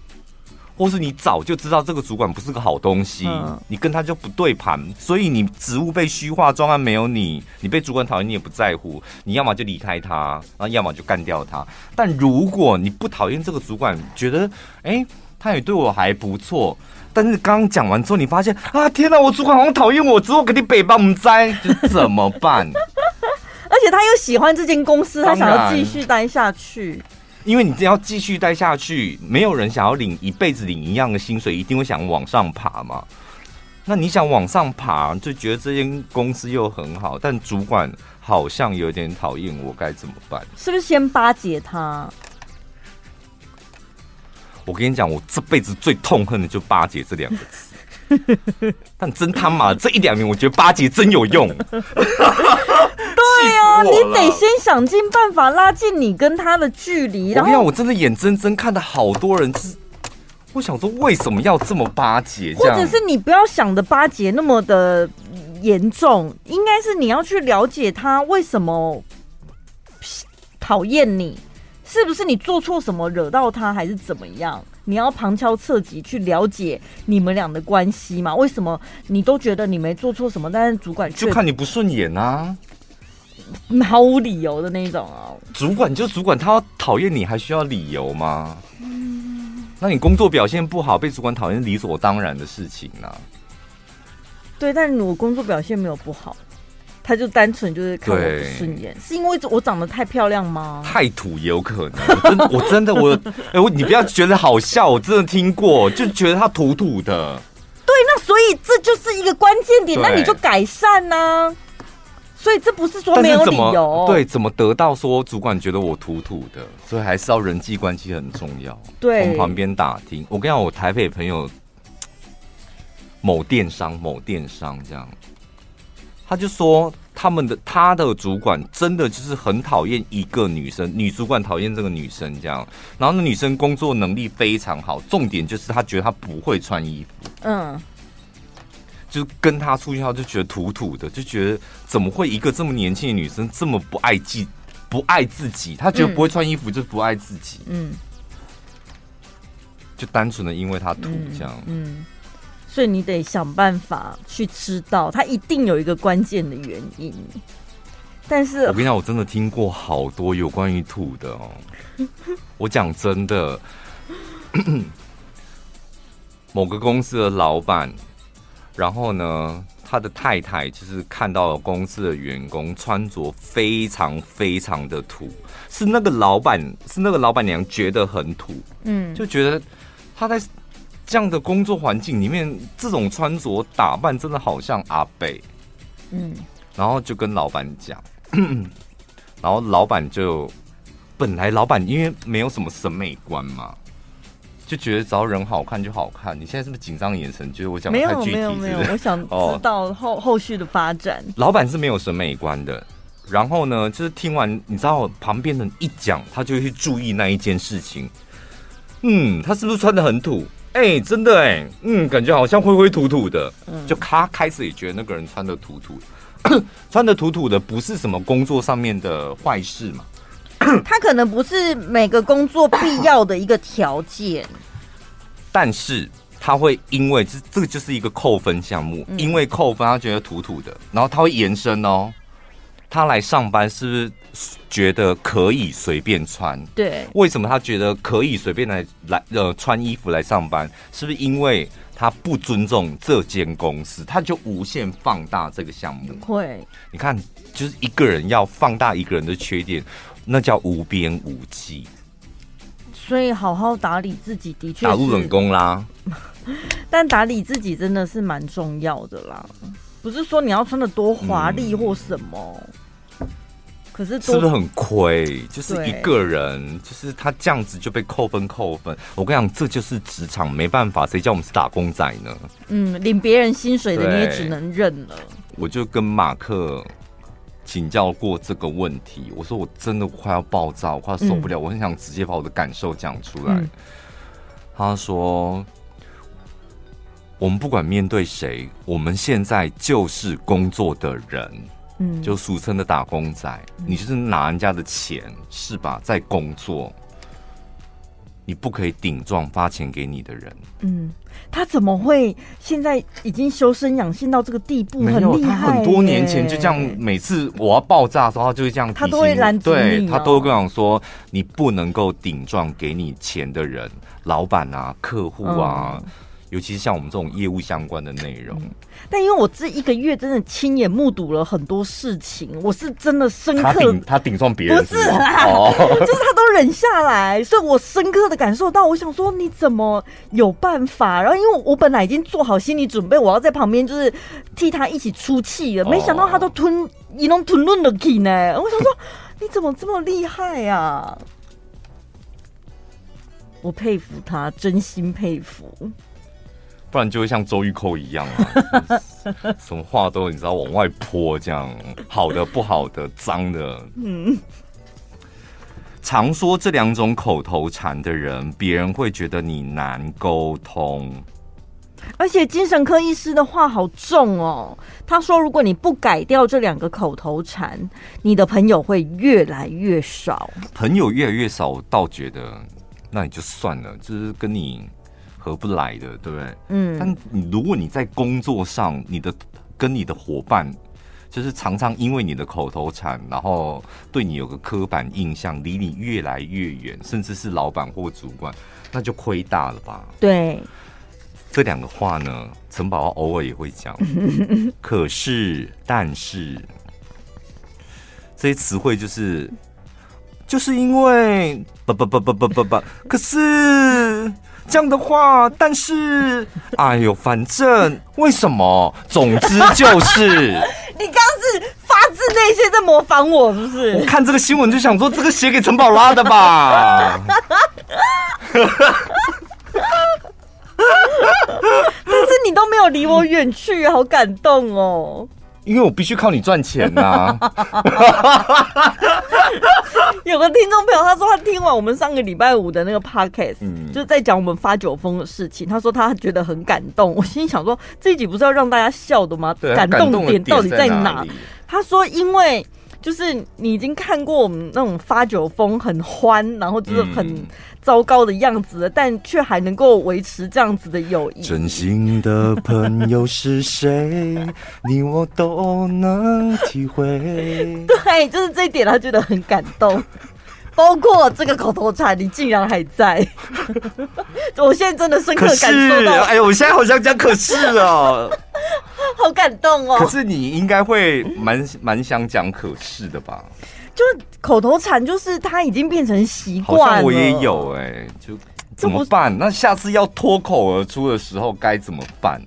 或是你早就知道这个主管不是个好东西，嗯、你跟他就不对盘，所以你职务被虚化，专案没有你，你被主管讨厌，你也不在乎，你要么就离开他，然后要么就干掉他。但如果你不讨厌这个主管，觉得哎、欸，他也对我还不错，但是刚讲完之后，你发现啊，天哪，我主管好像讨厌我，之后给你北帮我们栽，就怎么办？而且他又喜欢这间公司，他想要继续待下去。因为你只要继续待下去，没有人想要领一辈子领一样的薪水，一定会想往上爬嘛。那你想往上爬，就觉得这间公司又很好，但主管好像有点讨厌我，该怎么办？是不是先巴结他？我跟你讲，我这辈子最痛恨的就巴结这两个字。但真他妈这一两年，我觉得巴结真有用。对啊，你得先想尽办法拉近你跟他的距离。然后我真的眼睁睁看到好多人，是我想说，为什么要这么巴结？或者是你不要想的巴结那么的严重，应该是你要去了解他为什么讨厌你，是不是你做错什么惹到他，还是怎么样？你要旁敲侧击去了解你们俩的关系嘛？为什么你都觉得你没做错什么，但是主管就看你不顺眼啊？毫无理由的那种哦！主管就主管，他要讨厌你还需要理由吗？嗯，那你工作表现不好，被主管讨厌，理所当然的事情啊。对，但我工作表现没有不好，他就单纯就是看我不顺眼，是因为我长得太漂亮吗？太土也有可能。我真的，我真的，我哎，我你不要觉得好笑，我真的听过，就觉得他土土的。对，那所以这就是一个关键点，那你就改善呢。所以这不是说没有理由，对？怎么得到说主管觉得我土土的？所以还是要人际关系很重要。对，从旁边打听。我跟你讲，我台北朋友某电商，某电商这样，他就说他们的他的主管真的就是很讨厌一个女生，女主管讨厌这个女生这样，然后那女生工作能力非常好，重点就是她觉得她不会穿衣服，嗯，就跟他出去后就觉得土土的，就觉得怎么会一个这么年轻的女生这么不爱自不爱自己，她觉得不会穿衣服就是不爱自己，嗯。就单纯的因为他土这样，嗯，嗯，所以你得想办法去知道，他一定有一个关键的原因。但是我跟你讲，我真的听过好多有关于土的哦。我讲真的，某个公司的老板，然后呢，他的太太就是看到了公司的员工穿着非常非常的土，是那个老板，是那个老板娘觉得很土，嗯，就觉得。他在这样的工作环境里面，这种穿着打扮真的好像阿贝，嗯，然后就跟老板讲，然后老板就本来老板因为没有什么审美观嘛，就觉得只要人好看就好看。你现在是不是紧张的眼神？觉得我讲的太具体？没有没有没有，我想知道后、哦、后续的发展。老板是没有审美观的，然后呢，就是听完你知道旁边人一讲，他就去注意那一件事情。嗯，他是不是穿的很土？哎、欸，真的哎、欸，嗯，感觉好像灰灰土土的。嗯，就他开始也觉得那个人穿的土土，穿的土土的不是什么工作上面的坏事嘛？他可能不是每个工作必要的一个条件，但是他会因为这这个就是一个扣分项目，嗯、因为扣分他觉得土土的，然后他会延伸哦。他来上班是不是觉得可以随便穿？对，为什么他觉得可以随便来来呃穿衣服来上班？是不是因为他不尊重这间公司？他就无限放大这个项目。会，你看，就是一个人要放大一个人的缺点，那叫无边无际。所以好好打理自己的确打入冷宫啦。但打理自己真的是蛮重要的啦。不是说你要穿的多华丽或什么，嗯、可是是不是很亏？就是一个人，就是他这样子就被扣分扣分。我跟你讲，这就是职场，没办法，谁叫我们是打工仔呢？嗯，领别人薪水的你也只能认了。我就跟马克请教过这个问题，我说我真的快要爆炸，我快要受不了，嗯、我很想直接把我的感受讲出来。嗯、他说。我们不管面对谁，我们现在就是工作的人，嗯，就俗称的打工仔。嗯、你就是拿人家的钱，是吧？在工作，你不可以顶撞发钱给你的人。嗯，他怎么会现在已经修身养性到这个地步？很厉害。他很多年前就这样，每次我要爆炸的时候，他就会这样提醒。他都会拦住对，他都会跟我说：“你不能够顶撞给你钱的人，老板啊，客户啊。嗯”尤其是像我们这种业务相关的内容，嗯，但因为我这一个月真的亲眼目睹了很多事情，我是真的深刻。他顶他顶撞别人，不是啦，哦、就是他都忍下来，所以我深刻的感受到，我想说你怎么有办法？然后因为我本来已经做好心理准备，我要在旁边就是替他一起出气了，没想到他都吞一弄吞论的气呢。我想说你怎么这么厉害啊？我佩服他，真心佩服。不然就会像周玉蔻一样啊，什么话都你知道往外泼，这样好的、不好的、脏的。嗯，常说这两种口头禅的人，别人会觉得你难沟通。而且精神科医师的话好重哦，他说如果你不改掉这两个口头禅，你的朋友会越来越少。朋友越来越少，我倒觉得那你就算了，就是跟你。合不来的，对不对？嗯。但你如果你在工作上，你的跟你的伙伴，就是常常因为你的口头禅，然后对你有个刻板印象，离你越来越远，甚至是老板或主管，那就亏大了吧？对。这两个话呢，陈宝宝偶尔也会讲。可是，但是，这些词汇就是，就是因为不不不不不不不，可是。这样的话，但是，哎呦，反正为什么？总之就是，你刚是发自内心在模仿我，是不是？我看这个新闻就想说，这个写给陈宝拉的吧。但是你都没有离我远去，好感动哦。因为我必须靠你赚钱呐、啊。有个听众朋友，他说他听完我们上个礼拜五的那个 podcast，、嗯、就是在讲我们发酒疯的事情。他说他觉得很感动。我心里想说，这一集不是要让大家笑的吗？感动点到底在哪？哪他说，因为就是你已经看过我们那种发酒疯很欢，然后就是很糟糕的样子了，嗯、但却还能够维持这样子的友谊。真心的朋友是谁？你我都能体会。对，就是这一点，他觉得很感动。包括这个口头禅，你竟然还在，我现在真的深刻感受到。哎呦，我现在好像讲可是哦，好感动哦。可是你应该会蛮蛮想讲可是的吧？就是口头禅，就是它已经变成习惯了。我也有哎、欸，就怎么办？那下次要脱口而出的时候该怎么办？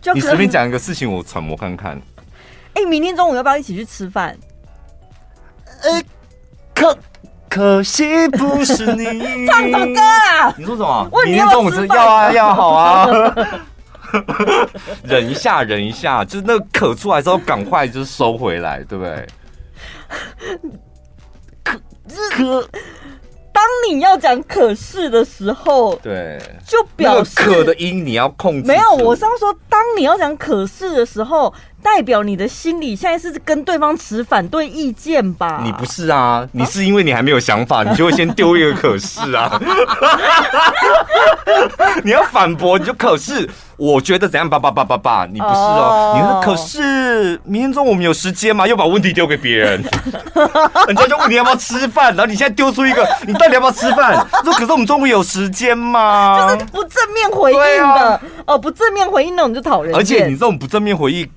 就你随便讲一个事情，我揣摩看看。哎、欸，明天中午要不要一起去吃饭？可可惜不是你 唱什么歌啊？你说什么？问你要不要要啊 要好啊！忍一下，忍一下，就是那个咳出来之后，赶快就是收回来，对不对？可可，当你要讲可是的时候，对，就表示可的音你要控制。没有，我是要说，当你要讲可是的时候。代表你的心里现在是跟对方持反对意见吧？你不是啊，你是因为你还没有想法，你就会先丢一个可是啊。你要反驳，你就可是我觉得怎样？叭叭叭叭叭，你不是哦。你说可是明天中午我们有时间吗？又把问题丢给别人，人家就问你要不要吃饭，然后你现在丢出一个，你到底要不要吃饭？说可是我们中午有时间吗？就是不正面回应的哦，不正面回应那种就讨人厌。而且你这种不正面回应。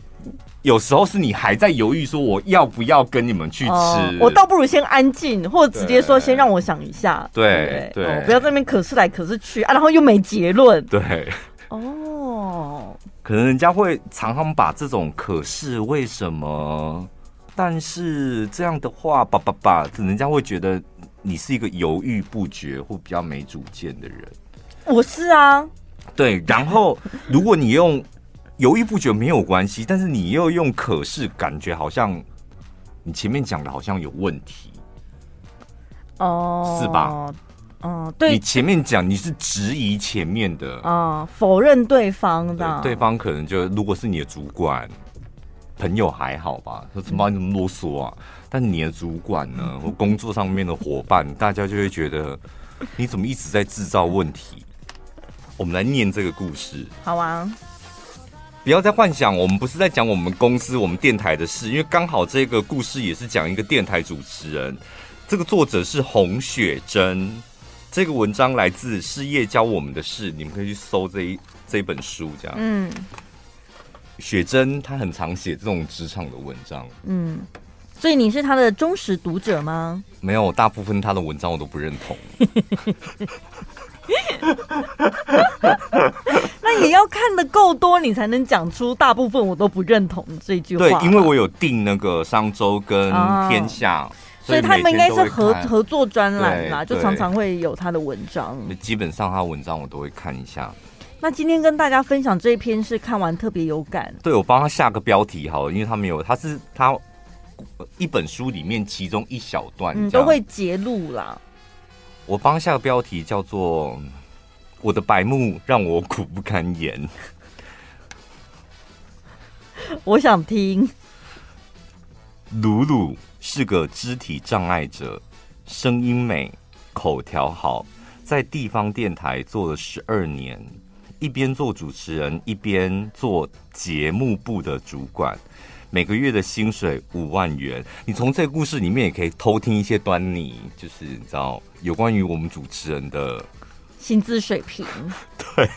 有时候是你还在犹豫，说我要不要跟你们去吃，哦、我倒不如先安静，或者直接说先让我想一下，对对，不要在那边可是来可是去啊，然后又没结论，对，哦，可能人家会常常把这种可是为什么，但是这样的话，叭叭叭，人家会觉得你是一个犹豫不决或比较没主见的人，我是啊，对，然后如果你用。犹豫不决没有关系，但是你又用可是，感觉好像你前面讲的好像有问题哦，是吧？哦，对，你前面讲你是质疑前面的，嗯，否认对方的，对，对方可能就如果是你的主管，朋友还好吧？说怎么你这么啰嗦啊？但你的主管呢，或工作上面的伙伴，大家就会觉得你怎么一直在制造问题？我们来念这个故事，好啊。不要再幻想，我们不是在讲我们公司、我们电台的事，因为刚好这个故事也是讲一个电台主持人。这个作者是洪雪珍，这个文章来自《事业教我们的事》，你们可以去搜这一这本书，这样。嗯，雪珍她很常写这种职场的文章。嗯，所以你是她的忠实读者吗？没有，大部分她的文章我都不认同。那也要看的够多，你才能讲出大部分我都不认同这句话。对，因为我有订那个商周跟天下，啊、所以他们应该是合合作专栏啦，就常常会有他的文章。基本上他文章我都会看一下。那今天跟大家分享这一篇是看完特别有感。对，我帮他下个标题好了，因为他没有，他是他一本书里面其中一小段，嗯，都会揭露啦。我帮下个标题叫做。我的白目让我苦不堪言。我想听。鲁鲁是个肢体障碍者，声音美，口条好，在地方电台做了十二年，一边做主持人，一边做节目部的主管，每个月的薪水五万元。你从这个故事里面也可以偷听一些端倪，就是你知道有关于我们主持人的。薪资水平，对，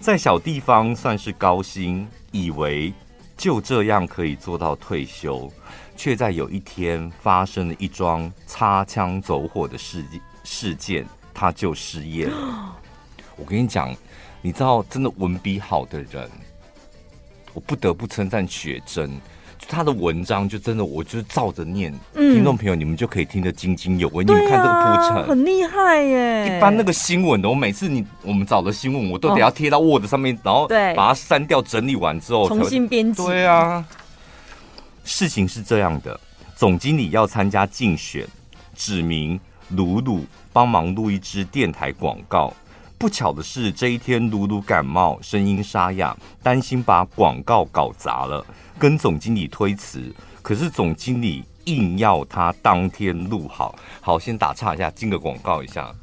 在小地方算是高薪，以为就这样可以做到退休，却在有一天发生了一桩擦枪走火的事事件，他就失业了。我跟你讲，你知道，真的文笔好的人，我不得不称赞雪珍，他的文章就真的，我就是照着念，嗯、听众朋友你们就可以听得津津有味。你们看这个铺陈，很厉害耶！一般那个新闻的，我每次你我们找的新闻，我都得要贴到 Word 上面，哦、然后把它删掉，整理完之后重新编辑。对啊，事情是这样的，总经理要参加竞选，指名鲁鲁帮忙录一支电台广告。不巧的是，这一天鲁鲁感冒，声音沙哑，担心把广告搞砸了，跟总经理推辞。可是总经理硬要他当天录好。好，先打岔一下，进个广告一下。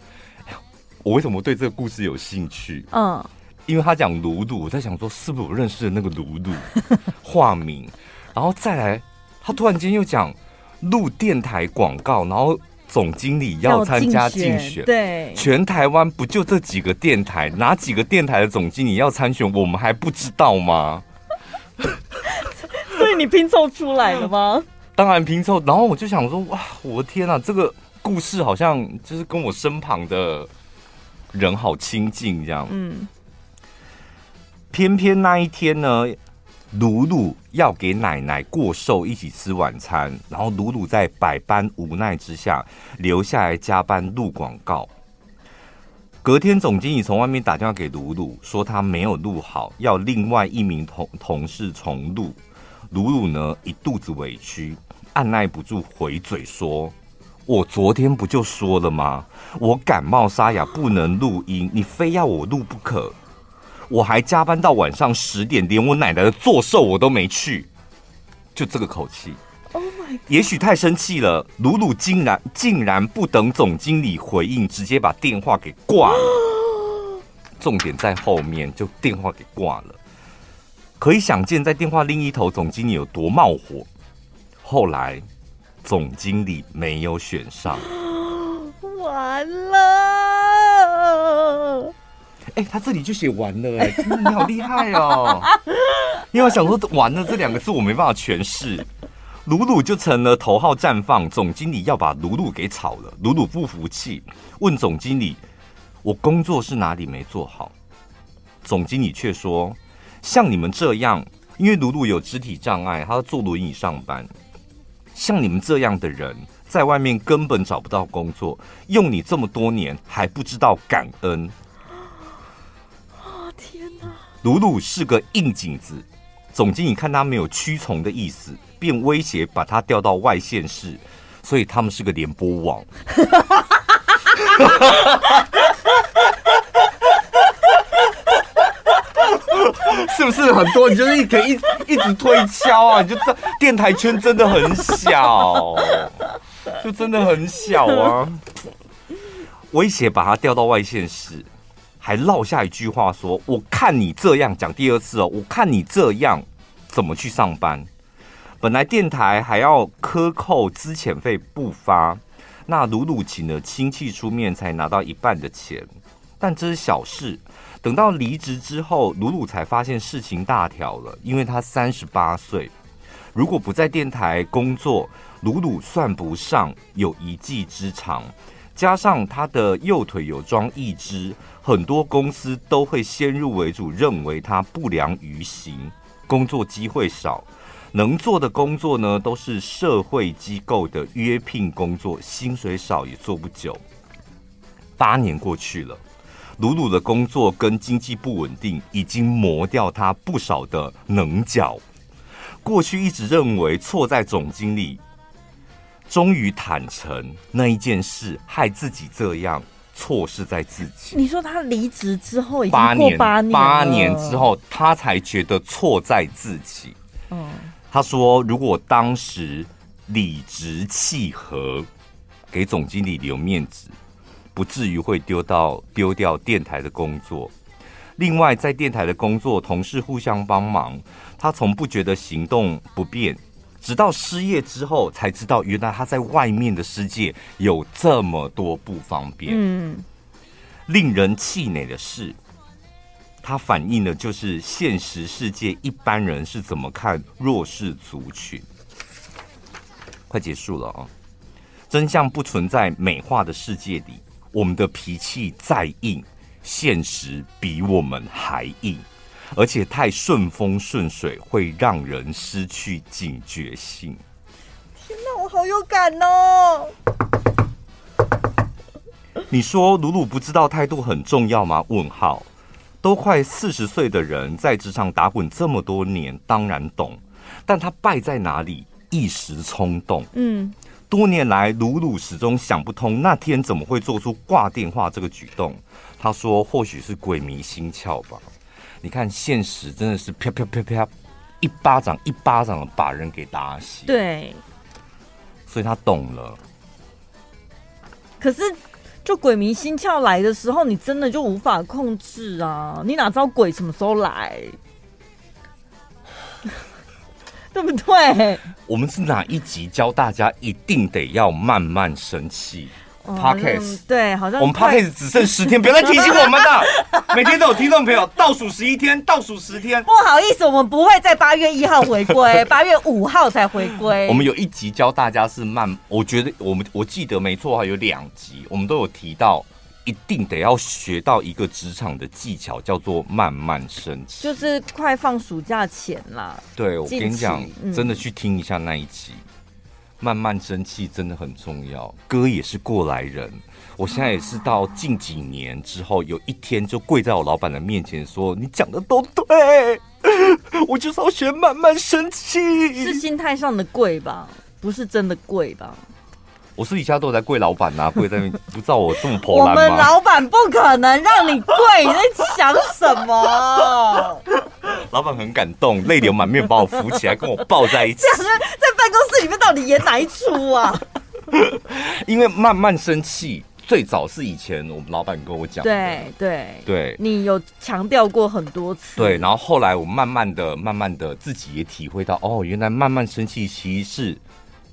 我为什么对这个故事有兴趣？嗯，因为他讲鲁鲁，我在想说是不是我认识的那个鲁鲁 化名，然后再来，他突然间又讲录电台广告，然后。总经理要参加竞选，对，全台湾不就这几个电台？哪几个电台的总经理要参选，我们还不知道吗？所以你拼凑出来了吗？当然拼凑。然后我就想说，哇，我的天啊，这个故事好像就是跟我身旁的人好亲近这样。嗯，偏偏那一天呢。鲁鲁要给奶奶过寿，一起吃晚餐。然后鲁鲁在百般无奈之下，留下来加班录广告。隔天，总经理从外面打电话给鲁鲁，说他没有录好，要另外一名同同事重录。鲁鲁呢，一肚子委屈，按捺不住回嘴说：“我昨天不就说了吗？我感冒沙哑，不能录音，你非要我录不可。”我还加班到晚上十点，连我奶奶的做寿我都没去，就这个口气。Oh my God！也许太生气了，鲁鲁竟然竟然不等总经理回应，直接把电话给挂了。重点在后面，就电话给挂了。可以想见，在电话另一头，总经理有多冒火。后来，总经理没有选上，完了。哎、他这里就写完了哎、你好厉害哦！因为我想说“完了”这两个字我没办法诠释，鲁鲁就成了头号绽放。总经理要把鲁鲁给炒了，鲁鲁不服气，问总经理：“我工作是哪里没做好？”总经理却说：“像你们这样，因为鲁鲁有肢体障碍，他坐轮椅上班。像你们这样的人，在外面根本找不到工作，用你这么多年还不知道感恩。”鲁鲁是个硬颈子，总经理看他没有屈从的意思，便威胁把他调到外县市，所以他们是个联播网。是不是很多？你就是可以一一直推敲啊！你就知道电台圈真的很小，就真的很小啊！威胁把他调到外县市。还落下一句话说：“我看你这样讲第二次哦，我看你这样怎么去上班？本来电台还要克扣资遣费不发，那鲁鲁请了亲戚出面才拿到一半的钱，但这是小事。等到离职之后，鲁鲁才发现事情大条了，因为他三十八岁，如果不在电台工作，鲁鲁算不上有一技之长。”加上他的右腿有装义肢，很多公司都会先入为主，认为他不良于行，工作机会少，能做的工作呢都是社会机构的约聘工作，薪水少也做不久。八年过去了，鲁鲁的工作跟经济不稳定，已经磨掉他不少的棱角。过去一直认为错在总经理。终于坦诚那一件事害自己这样，错是在自己。你说他离职之后已经过八年，八年之后他才觉得错在自己。嗯，他说如果当时理直气和，给总经理留面子，不至于会丢到丢掉电台的工作。另外，在电台的工作，同事互相帮忙，他从不觉得行动不便。直到失业之后，才知道原来他在外面的世界有这么多不方便。嗯，令人气馁的是，它反映的就是现实世界一般人是怎么看弱势族群。快结束了啊！真相不存在美化的世界里，我们的脾气再硬，现实比我们还硬。而且太顺风顺水会让人失去警觉性。天哪，我好有感哦！你说鲁鲁不知道态度很重要吗？问号，都快四十岁的人在职场打滚这么多年，当然懂。但他败在哪里？一时冲动。嗯，多年来鲁鲁始终想不通，那天怎么会做出挂电话这个举动？他说，或许是鬼迷心窍吧。你看，现实真的是啪啪啪啪，一巴掌一巴掌的把人给打醒。对，所以他懂了。可是。就鬼迷心窍来的时候，你真的就无法控制啊！你哪知道鬼什么时候来，对不对？我们是哪一集教大家一定得要慢慢生气？Podcast 对，好像我们 Podcast 只剩十天，不要再提醒我们了。每天都有听众朋友倒数十一天，倒数十天。不好意思，我们不会在八月一号回归，八月五号才回归。我们有一集教大家是慢，我觉得我们我记得没错，有两集，我们都有提到，一定得要学到一个职场的技巧，叫做慢慢升级。就是快放暑假前啦。对，我跟你讲，嗯、真的去听一下那一集。慢慢生气真的很重要。哥也是过来人，我现在也是到近几年之后，有一天就跪在我老板的面前说：“你讲的都对，我就是要学慢慢生气。”是心态上的跪吧，不是真的跪吧？我私底下都在跪老板呐，跪在那，不知道我这么破烂吗？我们老板不可能让你跪，你在想什么？老板很感动，泪流满面把我扶起来，跟我抱在一起。这样在办公室里面到底演哪一出啊？因为慢慢生气，最早是以前我们老板跟我讲。对对对，你有强调过很多次。对，然后后来我慢慢的、慢慢的自己也体会到，哦，原来慢慢生气其实是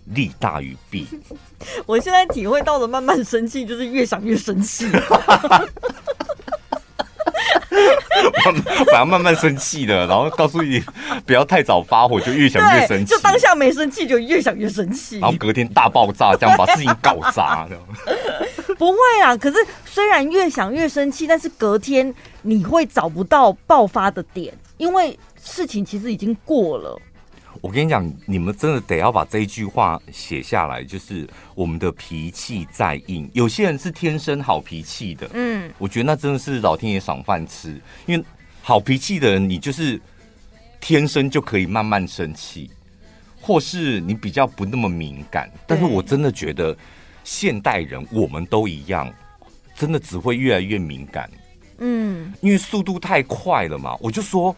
利大于弊。我现在体会到的慢慢生气，就是越想越生气。反而慢慢生气的，然后告诉你不要太早发火，就越想越生气。就当下没生气，就越想越生气。然后隔天大爆炸，这样把事情搞砸的。不会啊，可是虽然越想越生气，但是隔天你会找不到爆发的点，因为事情其实已经过了。我跟你讲，你们真的得要把这一句话写下来，就是我们的脾气再硬，有些人是天生好脾气的。嗯，我觉得那真的是老天爷赏饭吃，因为好脾气的人，你就是天生就可以慢慢生气，或是你比较不那么敏感。但是我真的觉得现代人我们都一样，真的只会越来越敏感。嗯，因为速度太快了嘛，我就说。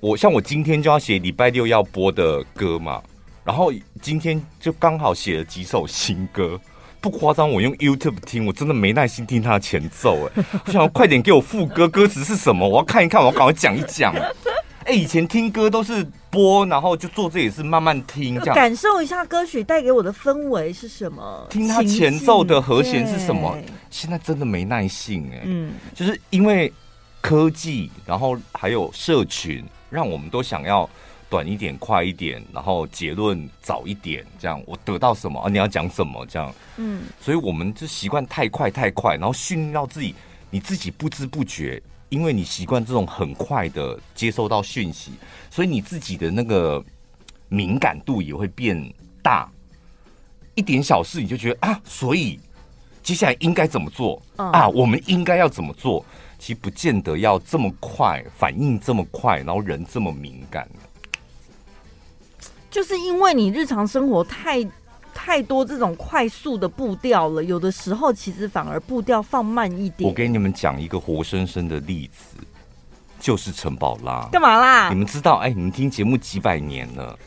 我像我今天就要写礼拜六要播的歌嘛，然后今天就刚好写了几首新歌，不夸张，我用 YouTube 听，我真的没耐心听他的前奏，哎，我想要快点给我副歌，歌词是什么？我要看一看，我要赶快讲一讲。哎，以前听歌都是播，然后就做这也是慢慢听，这样感受一下歌曲带给我的氛围是什么，听他前奏的和弦是什么。现在真的没耐性，哎，嗯，就是因为科技，然后还有社群。让我们都想要短一点、快一点，然后结论早一点，这样我得到什么啊？你要讲什么？这样，嗯，所以我们就习惯太快太快，然后训练到自己，你自己不知不觉，因为你习惯这种很快的接收到讯息，所以你自己的那个敏感度也会变大，一点小事你就觉得啊，所以接下来应该怎么做啊？我们应该要怎么做？其实不见得要这么快，反应这么快，然后人这么敏感。就是因为你日常生活太太多这种快速的步调了，有的时候其实反而步调放慢一点。我给你们讲一个活生生的例子，就是陈宝拉。干嘛啦？你们知道？哎，你们听节目几百年了，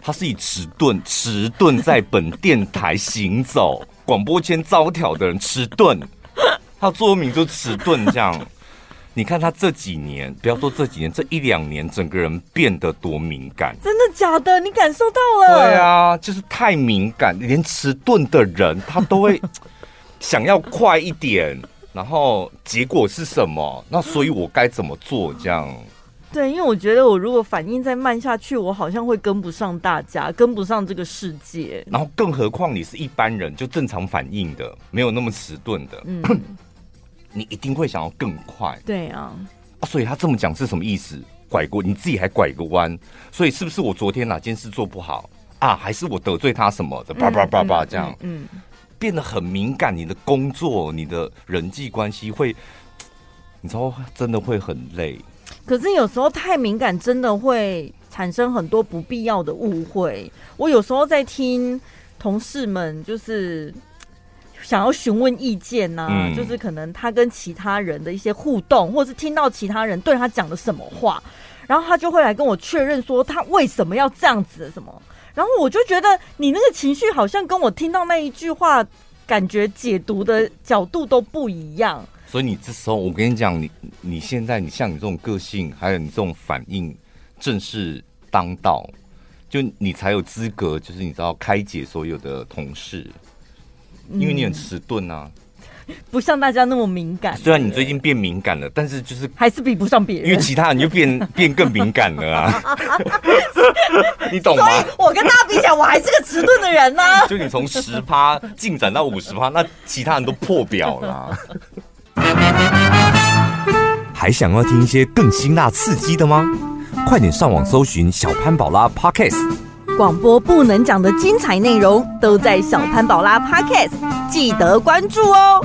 他是以迟钝迟钝在本电台行走，广播间招挑的人，迟钝。他座右铭就迟钝这样，你看他这几年，不要说这几年，这一两年，整个人变得多敏感。真的假的？你感受到了？对啊，就是太敏感，连迟钝的人他都会 想要快一点，然后结果是什么？那所以我该怎么做？这样？对，因为我觉得我如果反应再慢下去，我好像会跟不上大家，跟不上这个世界。然后，更何况你是一般人，就正常反应的，没有那么迟钝的。嗯。你一定会想要更快，对啊，啊，所以他这么讲是什么意思？拐过你自己还拐个弯，所以是不是我昨天哪件事做不好啊？还是我得罪他什么的？叭叭叭叭这样，嗯，变得很敏感。你的工作、你的人际关系会，你知道，真的会很累。可是有时候太敏感，真的会产生很多不必要的误会。我有时候在听同事们，就是。想要询问意见呐、啊，嗯、就是可能他跟其他人的一些互动，或是听到其他人对他讲的什么话，然后他就会来跟我确认说他为什么要这样子的什么，然后我就觉得你那个情绪好像跟我听到那一句话感觉解读的角度都不一样。所以你这时候，我跟你讲，你你现在你像你这种个性，还有你这种反应，正是当道，就你才有资格，就是你知道开解所有的同事。因为你很迟钝啊，不像大家那么敏感。虽然你最近变敏感了，但是就是还是比不上别人。因为其他人就变 变更敏感了啊，你懂吗？我跟大家比起来，我还是个迟钝的人呢、啊。就你从十趴进展到五十趴，那其他人都破表了。还想要听一些更辛辣刺激的吗？快点上网搜寻小潘宝拉 Podcast。广播不能讲的精彩内容都在小潘宝拉 Podcast，记得关注哦。